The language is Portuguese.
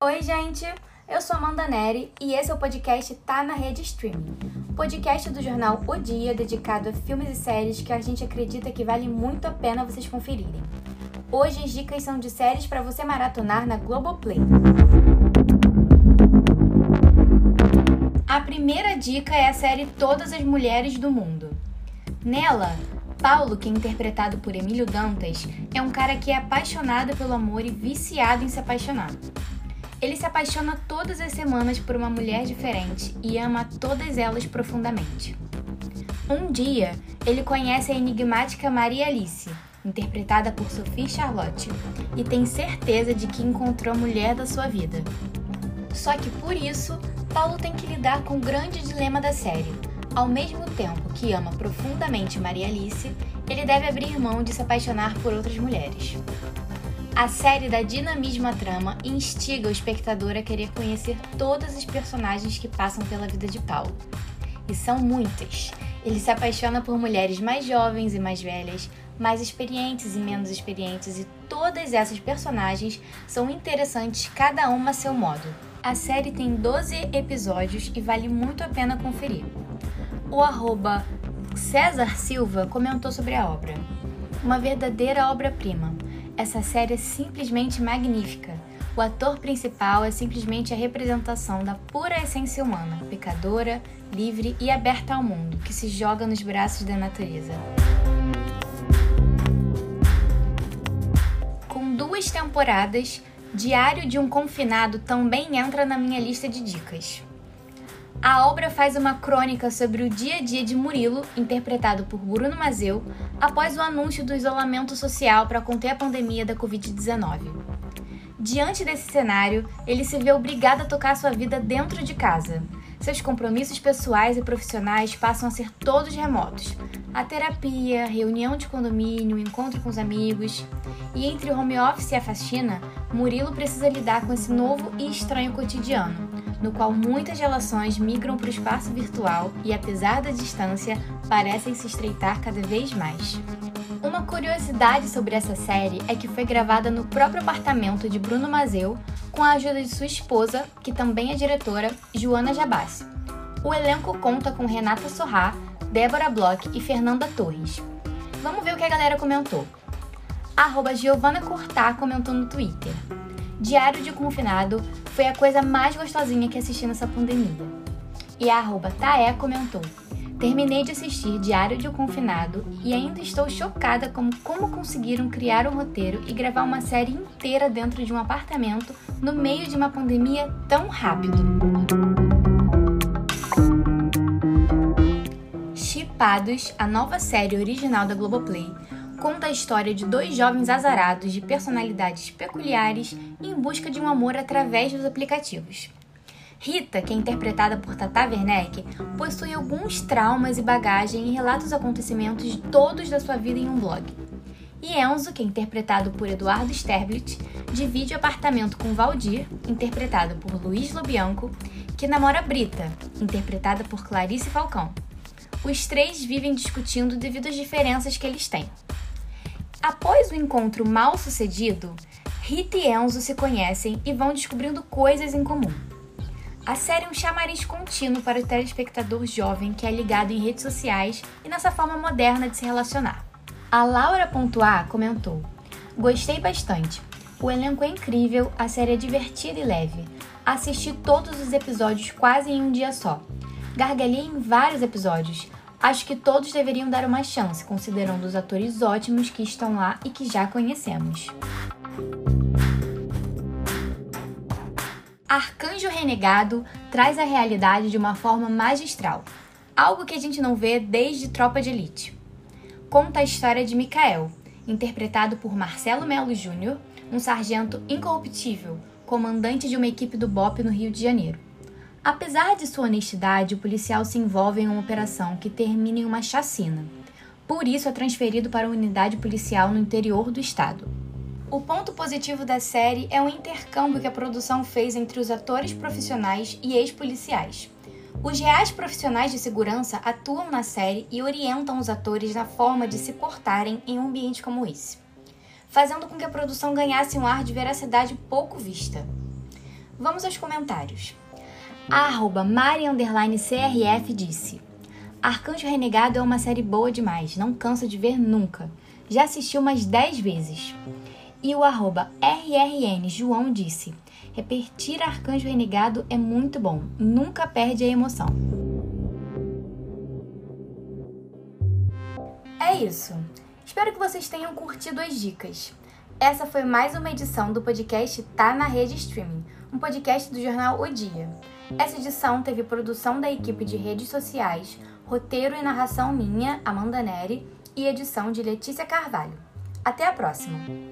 Oi, gente! Eu sou Amanda Neri e esse é o podcast Tá na Rede Streaming, podcast do jornal O Dia dedicado a filmes e séries que a gente acredita que vale muito a pena vocês conferirem. Hoje as dicas são de séries para você maratonar na Globoplay. A primeira dica é a série Todas as Mulheres do Mundo. Nela, Paulo, que é interpretado por Emílio Dantas, é um cara que é apaixonado pelo amor e viciado em se apaixonar. Ele se apaixona todas as semanas por uma mulher diferente e ama todas elas profundamente. Um dia, ele conhece a enigmática Maria Alice, interpretada por Sophie Charlotte, e tem certeza de que encontrou a mulher da sua vida. Só que por isso, Paulo tem que lidar com o grande dilema da série. Ao mesmo tempo que ama profundamente Maria Alice, ele deve abrir mão de se apaixonar por outras mulheres. A série dinamismo à trama e instiga o espectador a querer conhecer todos os personagens que passam pela vida de Paulo. E são muitas. Ele se apaixona por mulheres mais jovens e mais velhas, mais experientes e menos experientes, e todas essas personagens são interessantes, cada uma a seu modo. A série tem 12 episódios e vale muito a pena conferir. O arroba César Silva comentou sobre a obra. Uma verdadeira obra-prima essa série é simplesmente magnífica. O ator principal é simplesmente a representação da pura essência humana, pecadora, livre e aberta ao mundo, que se joga nos braços da natureza. Com duas temporadas, Diário de um Confinado também entra na minha lista de dicas. A obra faz uma crônica sobre o dia a dia de Murilo, interpretado por Bruno Mazeu, após o anúncio do isolamento social para conter a pandemia da Covid-19. Diante desse cenário, ele se vê obrigado a tocar sua vida dentro de casa. Seus compromissos pessoais e profissionais passam a ser todos remotos. A terapia, reunião de condomínio, encontro com os amigos. E entre o home office e a faxina, Murilo precisa lidar com esse novo e estranho cotidiano, no qual muitas relações migram para o espaço virtual e, apesar da distância, parecem se estreitar cada vez mais. Uma curiosidade sobre essa série é que foi gravada no próprio apartamento de Bruno Mazeu, com a ajuda de sua esposa, que também é diretora, Joana Jabassi. O elenco conta com Renata Sorrá, Débora Bloch e Fernanda Torres. Vamos ver o que a galera comentou. Arroba Giovana Cortá comentou no Twitter. Diário de Confinado foi a coisa mais gostosinha que assisti nessa pandemia. E a arroba Taé comentou: Terminei de assistir Diário de um Confinado e ainda estou chocada com como conseguiram criar um roteiro e gravar uma série inteira dentro de um apartamento no meio de uma pandemia tão rápido. Chipados, a nova série original da Globoplay, conta a história de dois jovens azarados de personalidades peculiares em busca de um amor através dos aplicativos. Rita, que é interpretada por Tata Werneck, possui alguns traumas e bagagem e relata os acontecimentos todos da sua vida em um blog. E Enzo, que é interpretado por Eduardo Sterblit, divide o apartamento com Valdir, interpretado por Luiz Lobianco, que namora Brita, interpretada por Clarice Falcão. Os três vivem discutindo devido às diferenças que eles têm. Após o encontro mal sucedido, Rita e Enzo se conhecem e vão descobrindo coisas em comum. A série é um chamariz contínuo para o telespectador jovem que é ligado em redes sociais e nessa forma moderna de se relacionar. A Laura.a comentou: Gostei bastante. O elenco é incrível, a série é divertida e leve. Assisti todos os episódios quase em um dia só. Gargalhei em vários episódios, Acho que todos deveriam dar uma chance, considerando os atores ótimos que estão lá e que já conhecemos. Arcanjo Renegado traz a realidade de uma forma magistral, algo que a gente não vê desde Tropa de Elite. Conta a história de Mikael, interpretado por Marcelo Melo Júnior, um sargento incorruptível, comandante de uma equipe do BOP no Rio de Janeiro. Apesar de sua honestidade, o policial se envolve em uma operação que termina em uma chacina. Por isso é transferido para uma unidade policial no interior do estado. O ponto positivo da série é o intercâmbio que a produção fez entre os atores profissionais e ex-policiais. Os reais profissionais de segurança atuam na série e orientam os atores na forma de se portarem em um ambiente como esse, fazendo com que a produção ganhasse um ar de veracidade pouco vista. Vamos aos comentários. A arroba Mari CRF disse: Arcanjo Renegado é uma série boa demais, não cansa de ver nunca. Já assisti umas 10 vezes. E o arroba RRN João disse: Repetir Arcanjo Renegado é muito bom, nunca perde a emoção. É isso. Espero que vocês tenham curtido as dicas. Essa foi mais uma edição do podcast Tá na Rede Streaming, um podcast do jornal O Dia. Essa edição teve produção da equipe de redes sociais, roteiro e narração minha, Amanda Neri, e edição de Letícia Carvalho. Até a próxima!